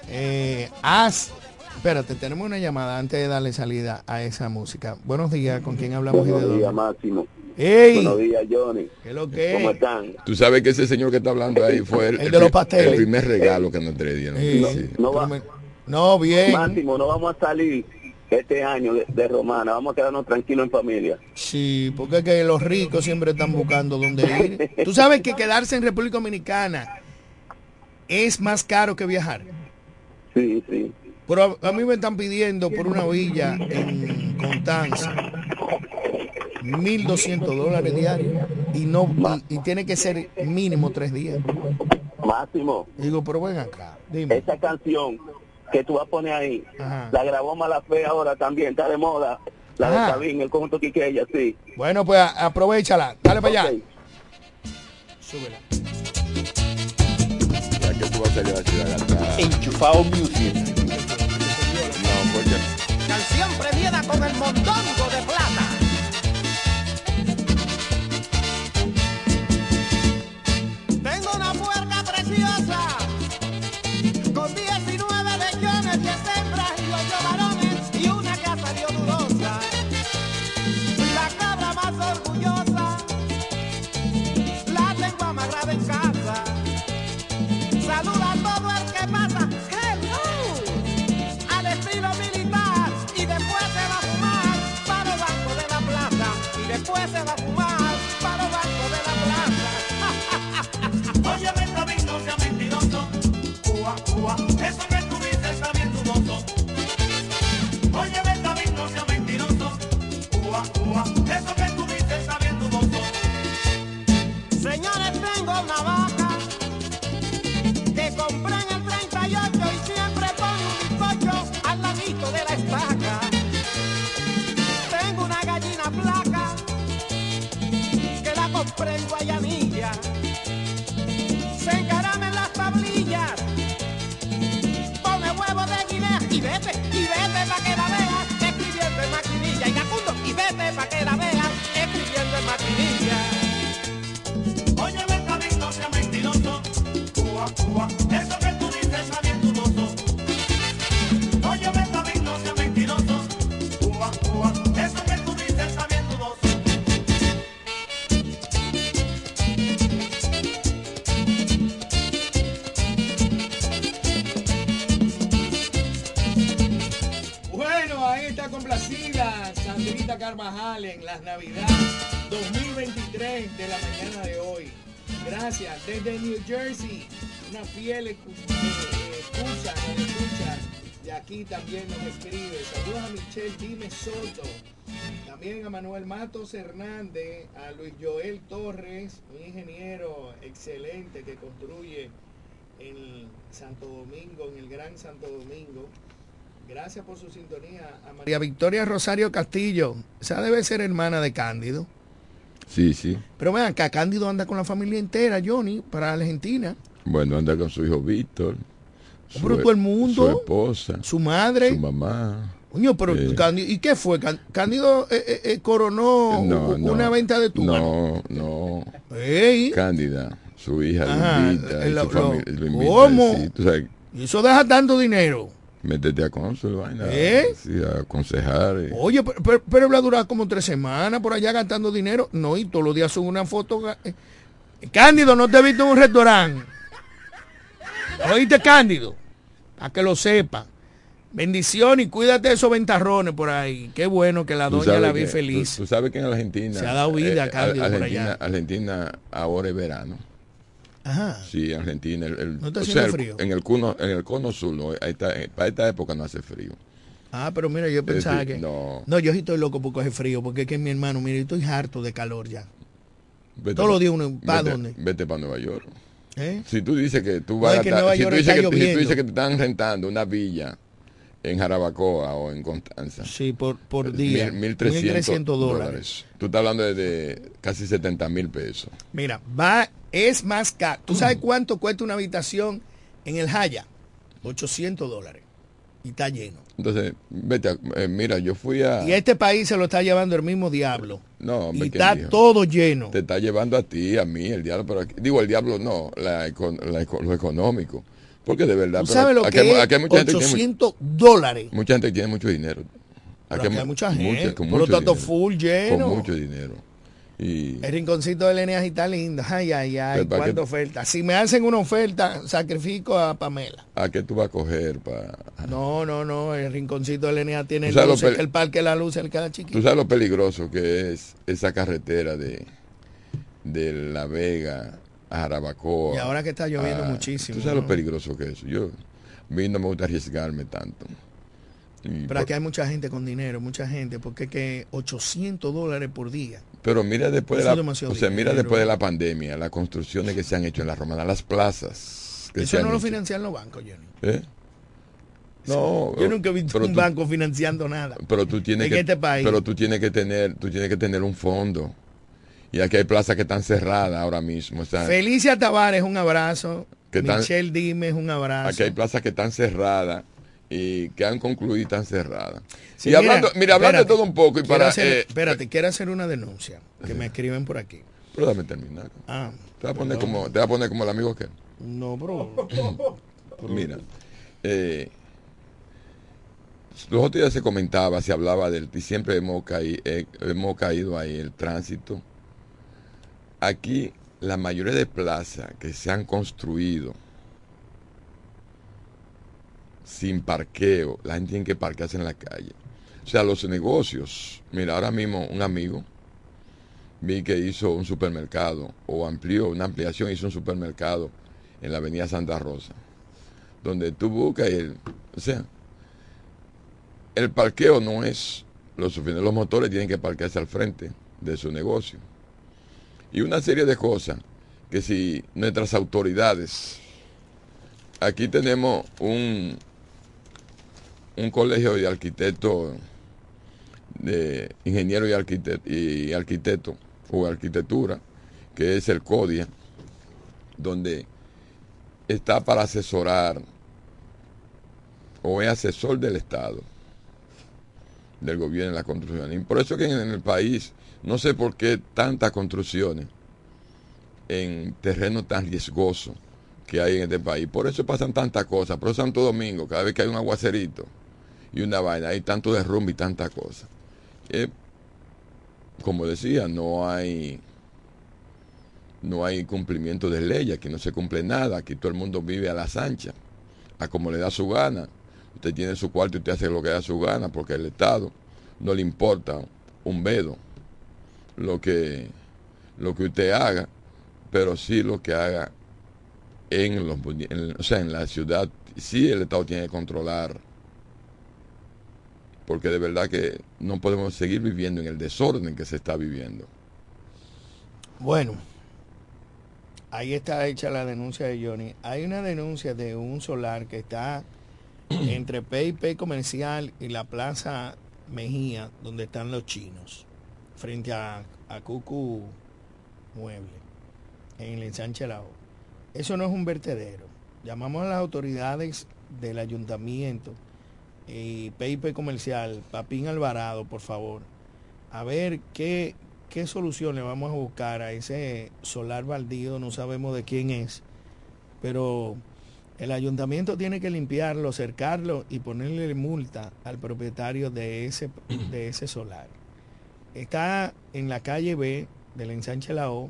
eh, haz... Espérate, tenemos una llamada antes de darle salida a esa música. Buenos días, ¿con quién hablamos y de Buenos días? Máximo. ¡Ey! Buenos días, Johnny. ¿Qué es lo ¿Cómo que? están? Tú sabes que ese señor que está hablando ahí fue el, El de los pasteles. el primer regalo que nos. Sí. Sí. No, va- Pero me- No, bien. Máximo, no vamos a salir este año de, de Romana. Vamos a quedarnos tranquilos en familia. Sí, porque es que los ricos siempre están buscando dónde ir. Tú sabes que quedarse en República Dominicana es más caro que viajar. Sí, sí. Pero a, a mí me están pidiendo por una villa en Constanza 1.200 dólares diarios y no y, y tiene que ser mínimo tres días. Máximo, Digo, pero ven acá, dime. esa canción que tú vas a poner ahí, Ajá. la grabó Malafé ahora también, está de moda. La Ajá. de Sabín, el conjunto Quiqueya, sí. Bueno, pues aprovechala. Dale para allá. Súbela. Ya que tú vas a. Enchufado Music. No, porque canción premiada con el mondongo de plata. Gracias. Desde New Jersey, una fiel escu- escucha, nos escucha. De aquí también nos escribe. Saludos a Michelle Dime Soto. También a Manuel Matos Hernández, a Luis Joel Torres, un ingeniero excelente que construye en Santo Domingo, en el Gran Santo Domingo. Gracias por su sintonía. A María Victoria Rosario Castillo. Esa debe ser hermana de Cándido. Sí, sí. Pero vean, acá Cándido anda con la familia entera, Johnny, para Argentina. Bueno, anda con su hijo Víctor. su- Pero todo el mundo. Su esposa. Su madre. Su mamá. Coño, pero Eh. Cándido, ¿y qué fue? Cándido eh, eh, eh, coronó No, u- no. una venta de tu No, no. Ey. Cándida, su hija Ajá, lo invita. su lo- invita, ¿Cómo? sí, tú sabes, Y eso deja tanto dinero. Métete a cónsul, vaina. ¿Eh? Sí, a aconsejar. y- Oye, pero, pero, pero él va a durar como tres semanas por allá gastando dinero. No, y todos los días sube una foto. eh, Cándido, no te he visto en un restaurante. Oíste, Cándido. A que lo sepa. Bendición y cuídate de esos ventarrones por ahí. Qué bueno que la doña la vi que- feliz. Tú, tú sabes que en Argentina. Se ha dado vida, eh, Cándido, por allá. Argentina ahora es verano. Ajá. Sí, Argentina. El, el- ¿No está o haciendo sea, el- frío? En el, cono, en el cono sur, no, eh, para esta época no hace frío. Ah, pero mira, yo pensaba decir, que. no. No. yo sí estoy loco por coger frío, porque es que mi hermano, mira, yo estoy harto de calor ya. Vete Todos los días uno, ¿pa' vete- dónde? Vete para Nueva York. ¿Eh? Si tú dices que tú No, vas es a que si, tú dices que, si tú dices que te están rentando una villa en Jarabacoa o en Constanza. Sí, por, por día. 1.300 dólares. dólares. Tú estás hablando de, de casi 70 mil pesos. Mira, va, es más caro. ¿Tú sabes cuánto cuesta una habitación en el Haya? 800 dólares. Y está lleno. Entonces, vete, a- eh, mira, yo fui a... Y este país se lo está llevando el mismo diablo. No, hombre, y ¿quién está dijo? todo lleno. Te está llevando a ti, a mí, el diablo, pero aquí- digo, el diablo no, la, la lo económico. Porque de verdad, ¿Tú pero sabes lo aquí que es aquí hay mucha gente que tiene, 800 dólares? mu- mucha gente tiene mucho dinero. Aquí hay mu- mucha gente, con por lo mucho tanto, dinero. full lleno. Con mucho dinero. Y El rinconcito de Leneas está lindo. Ay, ay, ay, Pero ¿para cuánta oferta. Si me hacen una oferta, sacrifico a Pamela. ¿a qué tú vas a coger para...? No, no, no, el rinconcito de Leneas tiene luces, que el parque de la luz el queda chiquito. Tú sabes lo peligroso que es esa carretera de, de La Vega a Jarabacoa. Y ahora que está lloviendo a- muchísimo, Tú sabes ¿no? lo peligroso que es. Yo, a mí no me gusta arriesgarme tanto. Y Pero por- aquí hay mucha gente con dinero, mucha gente, porque es que 800 dólares por día. Pero mira después de la, o sea, mira después de la pandemia, las construcciones que se han hecho en la romana, las plazas. que se Eso han no lo hecho. financian los bancos, Johnny. ¿Eh? No, Yo nunca he visto un tú- banco financiando nada. Pero tú tienes en que, este país. pero tú tienes que tener, tú tienes que tener un fondo. Y aquí hay plazas que están cerradas ahora mismo. O sea, Felicia Tavares, un abrazo. ¿Qué tal? Michelle Dimes, un abrazo. aquí hay plazas que están cerradas y que han concluido y están cerradas. Sí, y hablando, mira, hablando de todo un poco y para... hacer- eh, espérate, quiero hacer una denuncia que me escriben por aquí. pero déjame terminar. Ah, Te voy a poner como, te voy a poner como el amigo que... No, bro. Mira, eh, los otros días se comentaba, se hablaba del, y siempre hemos, caí- eh, hemos caído ahí, el tránsito. Aquí, la mayoría de plazas que se han construido sin parqueo, la gente tiene que parquearse en la calle. O sea, los negocios, mira, ahora mismo un amigo vi que hizo un supermercado o amplió una ampliación, hizo un supermercado en la avenida Santa Rosa, donde tú buscas el, o sea, el parqueo no es lo suficiente, los motores tienen que parquearse al frente de su negocio. Y una serie de cosas que si nuestras autoridades, aquí tenemos un, un colegio de arquitectos, de ingeniero y arquitecto, y arquitecto o arquitectura, que es el CODIA, donde está para asesorar o es asesor del Estado, del gobierno en la construcción. Y por eso que en el país, no sé por qué tantas construcciones en terreno tan riesgoso que hay en este país. Por eso pasan tantas cosas. Por eso Santo Domingo, cada vez que hay un aguacerito y una vaina, hay tanto derrumbe y tantas cosas. Eh, como decía, no hay no hay cumplimiento de ley, aquí no se cumple nada, aquí todo el mundo vive a las anchas, a como le da su gana. Usted tiene su cuarto y usted hace lo que da su gana, porque el Estado no le importa un vedo lo que, lo que usted haga, pero sí lo que haga en los o sea, en la ciudad, sí el Estado tiene que controlar, porque de verdad que no podemos seguir viviendo en el desorden que se está viviendo. Bueno, ahí está hecha la denuncia de Johnny. Hay una denuncia de un solar que está entre PIP Comercial y la Plaza Mejía, donde están los chinos, frente a, a Cucu Mueble, en el ensanche Lao. Eso no es un vertedero. Llamamos a las autoridades del ayuntamiento y PIP Comercial, Papín Alvarado, por favor, a ver qué, qué solución le vamos a buscar a ese solar baldío, no sabemos de quién es, pero el ayuntamiento tiene que limpiarlo, cercarlo y ponerle multa al propietario de ese, de ese solar. Está en la calle B del ensanche La O,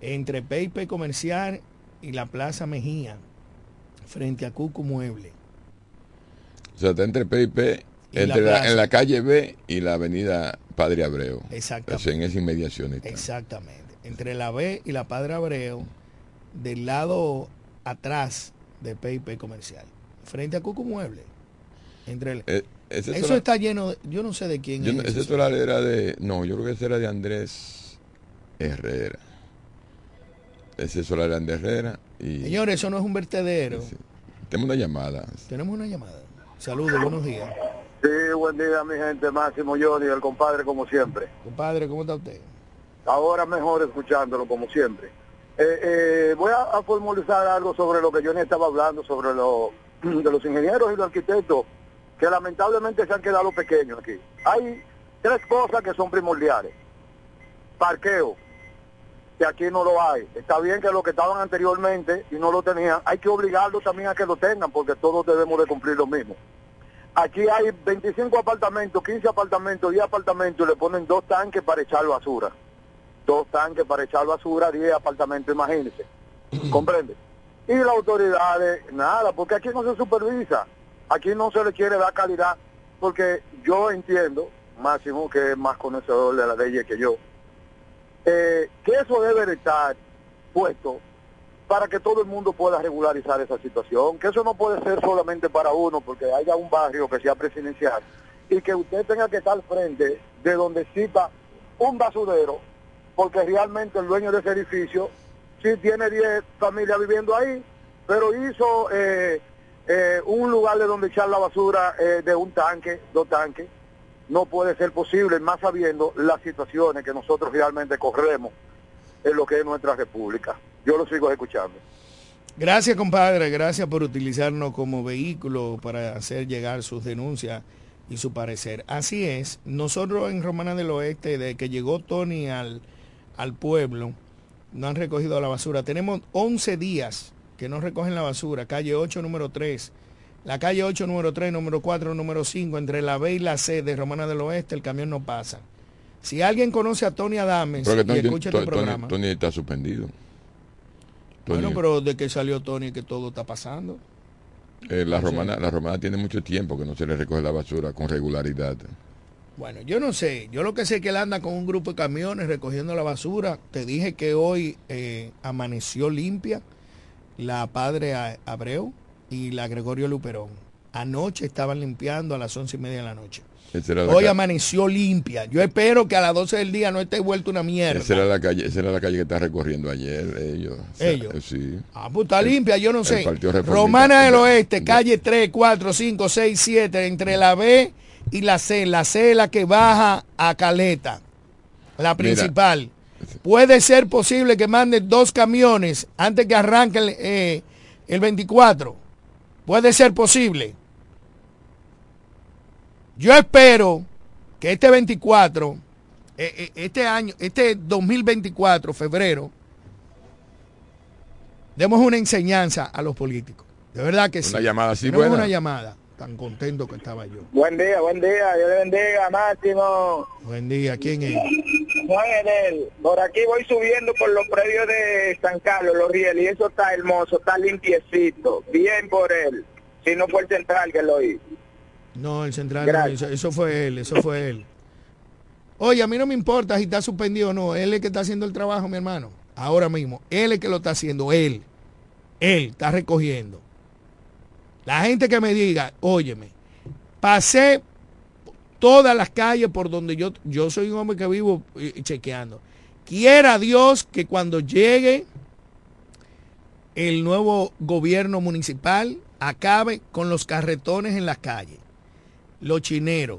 entre Peipe Comercial y la Plaza Mejía, frente a Cucu Mueble. O sea, está entre la entre la- en la calle B y la avenida Padre Abreu. Exactamente. O sea, en esa inmediación está. Exactamente. Entre la B y la Padre Abreu, del lado atrás de PIP Comercial, frente a Cucu Mueble. Entre el- Eh, ese Eso solar- está lleno, de- yo no sé de quién yo es. ese solar era de. No, yo creo que ese era de Andrés Herrera. Ese solar era de Herrera. Y Señores, eso no es un vertedero. tenemos una llamada. Tenemos una llamada. Saludos, buenos días. Sí, buen día, mi gente. Máximo Johnny, el compadre, como siempre. Compadre, ¿cómo está usted? Ahora mejor escuchándolo, como siempre. Eh, eh, voy a, a formalizar algo sobre lo que Johnny estaba hablando, sobre lo, de los ingenieros y los arquitectos, que lamentablemente se han quedado pequeños aquí. Hay tres cosas que son primordiales. Parqueo, que aquí no lo hay. Está bien que los que estaban anteriormente y no lo tenían, hay que obligarlos también a que lo tengan, porque todos debemos de cumplir lo mismo. Aquí hay 25 apartamentos, 15 apartamentos, 10 apartamentos y le ponen dos tanques para echar basura. Dos tanques para echar basura, 10 apartamentos, imagínense. ¿Comprende? Y las autoridades, nada, porque aquí no se supervisa. Aquí no se le quiere dar calidad, porque yo entiendo, Máximo, que es más conocedor de la ley que yo, eh, que eso debe de estar puesto para que todo el mundo pueda regularizar esa situación, que eso no puede ser solamente para uno, porque haya un barrio que sea presidencial y que usted tenga que estar frente de donde cita un basurero, porque realmente el dueño de ese edificio sí tiene 10 familias viviendo ahí, pero hizo eh, eh, un lugar de donde echar la basura eh, de un tanque, dos tanques, no puede ser posible, más sabiendo las situaciones que nosotros realmente corremos en lo que es nuestra república. Yo lo sigo escuchando. Gracias, compadre. Gracias por utilizarnos como vehículo para hacer llegar sus denuncias y su parecer. Así es. Nosotros en Romana del Oeste, desde que llegó Tony al, al pueblo, no han recogido la basura. Tenemos 11 días que no recogen la basura. Calle 8, número 3. La calle 8, número 3, número 4, número 5, entre la B y la C de Romana del Oeste, el camión no pasa. Si alguien conoce a Tony Adames y Tony, escucha Tony- este programa, Tony está suspendido. Tony- bueno, pero de que salió Tony que todo está pasando. eh, la, romana, la romana tiene mucho tiempo que no se le recoge la basura con regularidad. Bueno, yo no sé. Yo lo que sé es que él anda con un grupo de camiones recogiendo la basura. Te dije que hoy eh, amaneció limpia la Padre Abreu y la Gregorio Luperón. Anoche estaban limpiando a las once y media de la noche. Esa era la Hoy amaneció limpia. Yo espero que a las 12 del día no esté vuelto una mierda. esa era la calle, esa era la calle que está recorriendo ayer ellos. Ellos. eh, Sí. Ah, pues está limpia, yo no el sé. Romana del Oeste, calle 3, 4, 5, 6, 7, entre la B y la C. La C es la que baja a Caleta, la principal. Puede ser posible que mande dos camiones antes que arranque el, eh, el 24. Puede ser posible. Yo espero que este 24, eh, eh, este año, este 2024, febrero, demos una enseñanza a los políticos. De verdad que sí. Una llamada así buena. una llamada. Tan contento que estaba yo. Buen día, buen día, Dios le bendiga, Máximo. Buen día. ¿Quién es? Juan por aquí voy subiendo por los predios de San Carlos, los rieles, y eso está hermoso, está limpiecito, bien por él. Si no fue el central que lo hizo. No, el central no hizo. Eso fue él, eso fue él. Oye, a mí no me importa si está suspendido o no. Él es el que está haciendo el trabajo, mi hermano. Ahora mismo. Él es el que lo está haciendo. Él. Él está recogiendo. La gente que me diga, óyeme, pasé todas las calles por donde yo, yo soy un hombre que vivo eh, chequeando. Quiera Dios que cuando llegue el nuevo gobierno municipal acabe con los carretones en las calles, los chineros,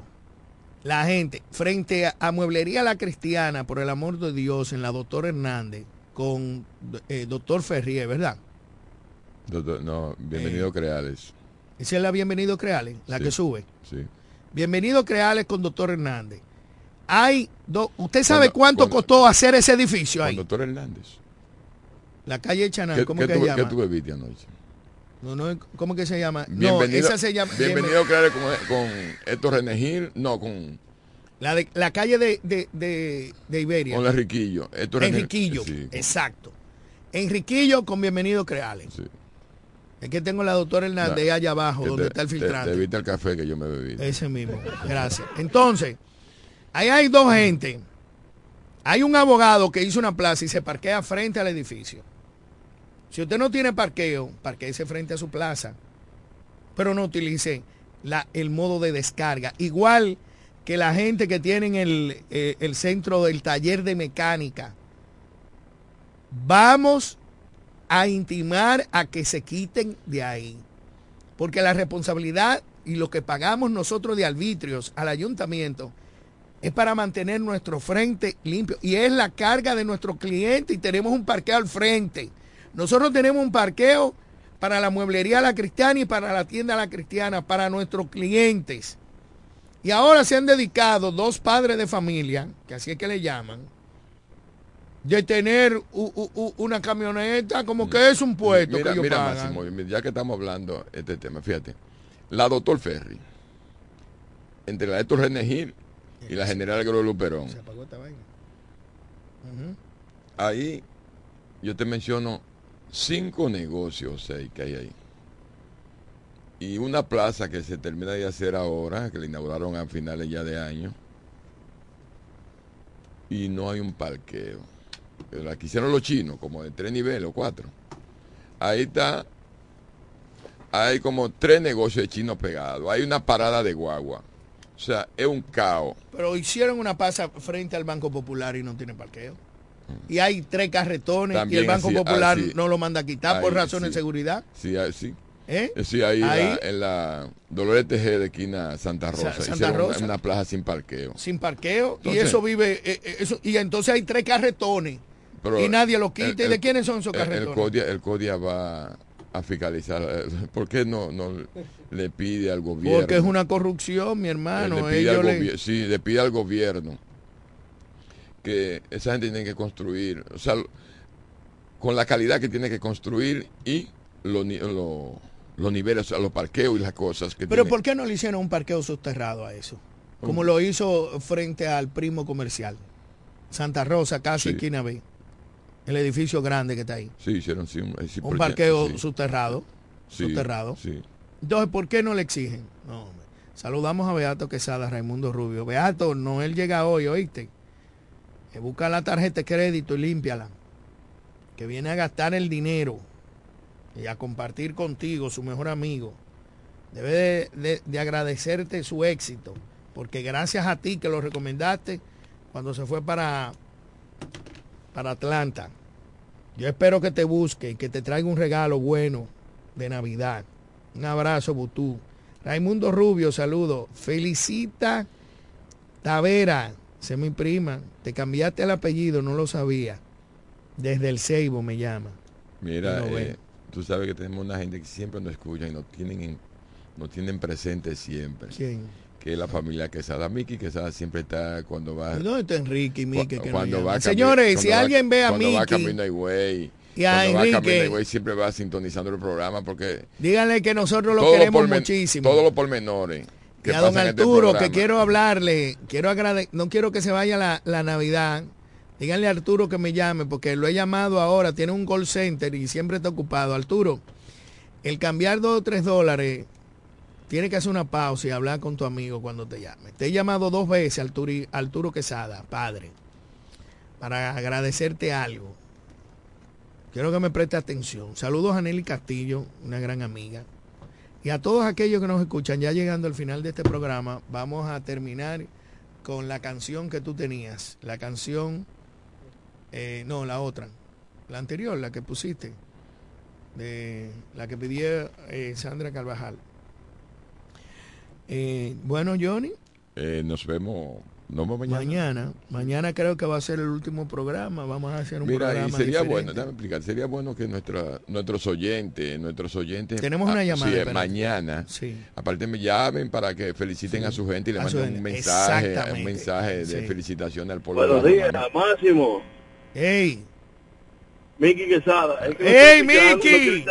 la gente, frente a, a Mueblería La Cristiana, por el amor de Dios, en la doctora Hernández, con eh, doctor Ferrier, ¿verdad? Doctor, no, bienvenido Eh. Creales. Esa es la Bienvenido Creales, la Sí. que sube. Sí. Bienvenido Creales con doctor Hernández. Hay dos, ¿Usted sabe Cuando- cuánto cuando- costó hacer ese edificio Con ahí? doctor Hernández. La calle Chanal, ¿Qué, ¿cómo qué que tú, se qué llama? tú bebiste anoche? No, no, ¿cómo que se llama? Bienvenido, no, esa se llama bienvenido Creales con, con Héctor Renegil, no, con, La, de, la calle de, de, de, de Iberia. con. Héctor Renegil- Enriquillo, Sí, exacto. Enriquillo con Bienvenido Creales. sí. Es que tengo la doctora Hernández No, allá abajo, donde te- está el te- filtrante. Te evita el café que yo me bebí. Ese mismo. Gracias. Entonces, ahí hay dos gente. Hay un abogado que hizo una plaza y se parquea frente al edificio. Si usted no tiene parqueo, parquéese frente a su plaza. Pero no utilice la- el modo de descarga. Igual que la gente que tienen el, eh, el centro del taller de mecánica. Vamos a intimar a que se quiten de ahí. Porque la responsabilidad y lo que pagamos nosotros de arbitrios al ayuntamiento es para mantener nuestro frente limpio. Y es la carga de nuestro cliente y tenemos un parqueo al frente. Nosotros tenemos un parqueo para la mueblería La Cristiana y para la tienda La Cristiana, para nuestros clientes. Y ahora se han dedicado dos padres de familia, que así es que le llaman, de tener u- u- u- una camioneta como que es un puesto mira, que ellos mira, pagan. Máximo, ya que estamos hablando de este tema, fíjate, la doctor Ferry, entre la Héctor Renegil y la general Gregorio Luperón, Se apagó esta vaina. Ujú. ahí yo te menciono cinco negocios seis que hay ahí. Y una plaza que se termina de hacer ahora, que la inauguraron a finales ya de año. Y no hay un parqueo. La que hicieron los chinos, como de tres niveles o cuatro. Ahí está. Hay como tres negocios de chinos pegados. Hay una parada de guagua. O sea, es un caos. Pero hicieron una pasa frente al Banco Popular y no tiene parqueo. Y hay tres carretones y el Banco así- Popular así. no lo manda a quitar por razones sí. de seguridad. Sí, sí. ¿Eh? Eh, Sí, ahí, Ahí. La, en la Dolores TG de esquina Santa Rosa. Santa Hicieron una- Rosa. Una, plaza sin parqueo. Sin parqueo. y eso vive. eh, eh, eso, y entonces hay tres carretones. Pero y nadie lo quita. el- ¿Y de quiénes son esos el- El, carretones? Codia, el Codia va a fiscalizar. eh, ¿Por qué no, no le pide al gobierno? Porque es una corrupción, mi hermano. le pide le- sí, le pide al gobierno que esa gente tiene que construir, o sea, con la calidad que tiene que construir y los ni- lo- los niveles, o sea, los parqueos y las cosas que Pero tiene. ¿por qué no le hicieron un parqueo subterrado a eso? Como lo hizo frente al primo comercial. Santa Rosa, casi Sí. esquina B. El edificio grande que está ahí. Sí, hicieron sí, un, sí, Un por- parqueo sí, subterrado. subterrado. sí. Entonces, ¿por qué no le exigen? No, hombre. Saludamos a Beato Quesada, Raimundo Rubio. Beato, no él llega hoy, ¿oíste? Que busca la tarjeta de crédito y límpiala. Que viene a gastar el dinero y a compartir contigo, su mejor amigo. Debe de, de- de agradecerte su éxito, porque gracias a ti que lo recomendaste cuando se fue para, para Atlanta. Yo espero que te busque y que te traiga un regalo bueno de Navidad. Un abrazo, Butú. Raimundo Rubio, saludo. Felicita Tavera, se mi prima. Te cambiaste el apellido, no lo sabía. Desde el Ceibo me llama. Mira, eh, tú sabes que tenemos una gente que siempre nos escucha y nos tienen, en- nos tienen presente siempre. ¿Quién? Que es la familia Quesada. Miki Quesada siempre está cuando va... ¿Dónde está Enrique y Mike? Cu- cuando va Señores, si va- alguien ve a cuando va Miki, camino a Higüey, y a va Enrique- camino a Higüey, siempre va sintonizando el programa porque díganle que nosotros lo queremos muchísimo. Todos los pormenores. que y a don este Arturo, que quiero hablarle, quiero agrade no quiero que se vaya la, la Navidad. Díganle a Arturo que me llame, porque lo he llamado ahora, tiene un call center y siempre está ocupado. Arturo, el cambiar dos o tres dólares, tiene que hacer una pausa y hablar con tu amigo cuando te llame. Te he llamado dos veces, Arturo, Arturo Quesada, padre, para agradecerte algo. Quiero que me preste atención. Saludos a Nelly Castillo, una gran amiga. Y a todos aquellos que nos escuchan, ya llegando al final de este programa, vamos a terminar con la canción que tú tenías. La canción, eh, no, la otra, la anterior, la que pusiste, de la que pidió eh, Sandra Carvajal. Eh, bueno, Johnny, Eh, nos vemos, nos vemos mañana. mañana, mañana creo que va a ser el último programa. Vamos a hacer un Mira, programa y sería diferente. bueno, déjame explicar, sería bueno que nuestra, nuestros oyentes, nuestros oyentes... Tenemos una llamada, sí, espérate. mañana, Sí. aparte me llamen para que feliciten a su gente y le manden un mensaje, un mensaje de Sí. felicitación al pueblo. Buenos días. Máximo. ¡Ey! Miki Quesada. ¡Ey, Miki!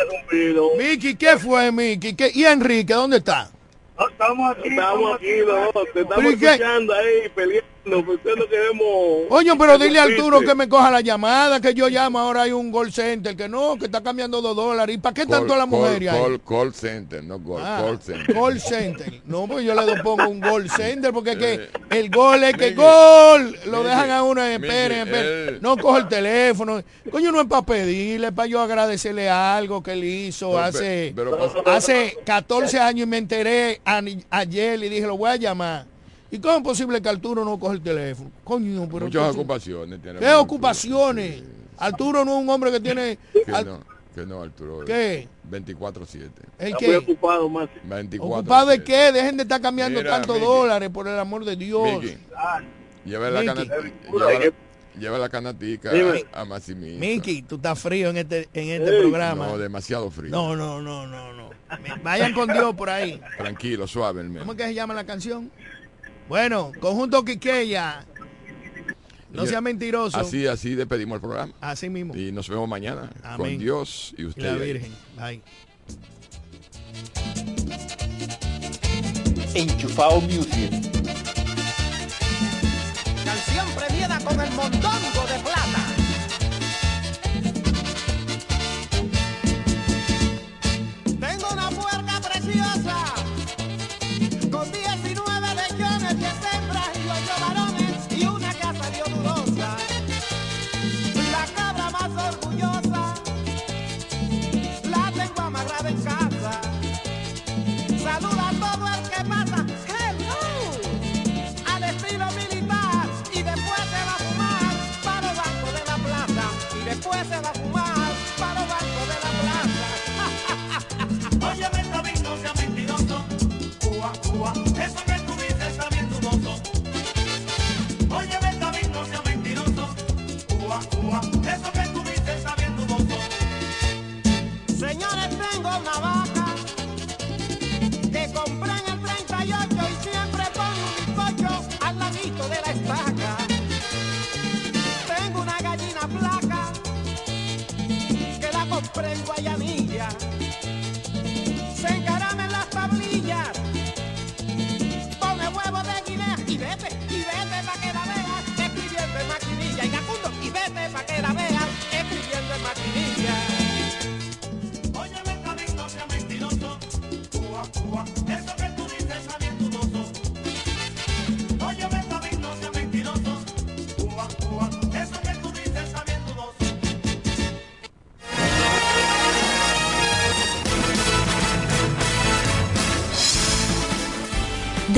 Miki, ¿qué fue, Miki? ¿Qué- ¿Y Enrique, dónde está? Estamos aquí, estamos aquí, no, te estamos escuchando ahí, peleando, no queremos... Coño, pero dile a Arturo que me coja la llamada, que yo llamo, ahora hay un call center, que no, que está cambiando dos dólares. ¿Y para qué tanto Call- la mujer call, ahí? call, call center, no gol, Ah, call center. Call center. No, pues yo le pongo un gol center porque es que Eh, el gol es que gol. Lo dejan a uno, esperen, esperen. No coge el teléfono. Coño, no es para pedirle, para yo agradecerle algo que él hizo Pero, hace, pero hace 14 años y me enteré ayer y dije, lo voy a llamar. ¿Y cómo es posible que Arturo no coge el teléfono? Coño, pero... Muchas entonces- ocupaciones. tiene ¿Qué Arturo, ocupaciones? sí. Arturo no es un hombre que tiene... Que al- no, que no, Arturo. ¿Qué? 24-7. ¿El Está qué? muy ocupado. 24 ¿Ocupado de qué? Dejen de estar cambiando Mira, tantos dólares, por el amor de Dios. Miki, lleva la, Miki. cana- lleva la- canatica Dime. a, a. Miki, tú estás frío en este, en este Ey. programa. No, demasiado frío. No, no, no, no, no. Vayan con Dios por ahí. Tranquilo, suave, hermano. ¿Cómo es que se llama la canción? Bueno, conjunto Quiqueya. No Y- sea mentiroso. Así, así despedimos el programa. Así mismo. Y nos vemos mañana Amén. con Dios y Y usted. la ahí. Virgen. Bye. Enchufado Music. Canción premiada con el mondongo de plata.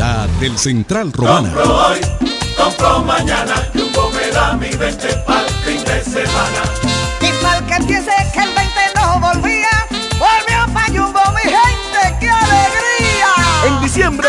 Calidad del Central Romana. Compro hoy, compro mañana, Jumbo me da mi 20 pa'l fin de semana. Y mal que piense que el 20 no volvía, volvió pa' Jumbo, mi gente, ¡qué alegría! En diciembre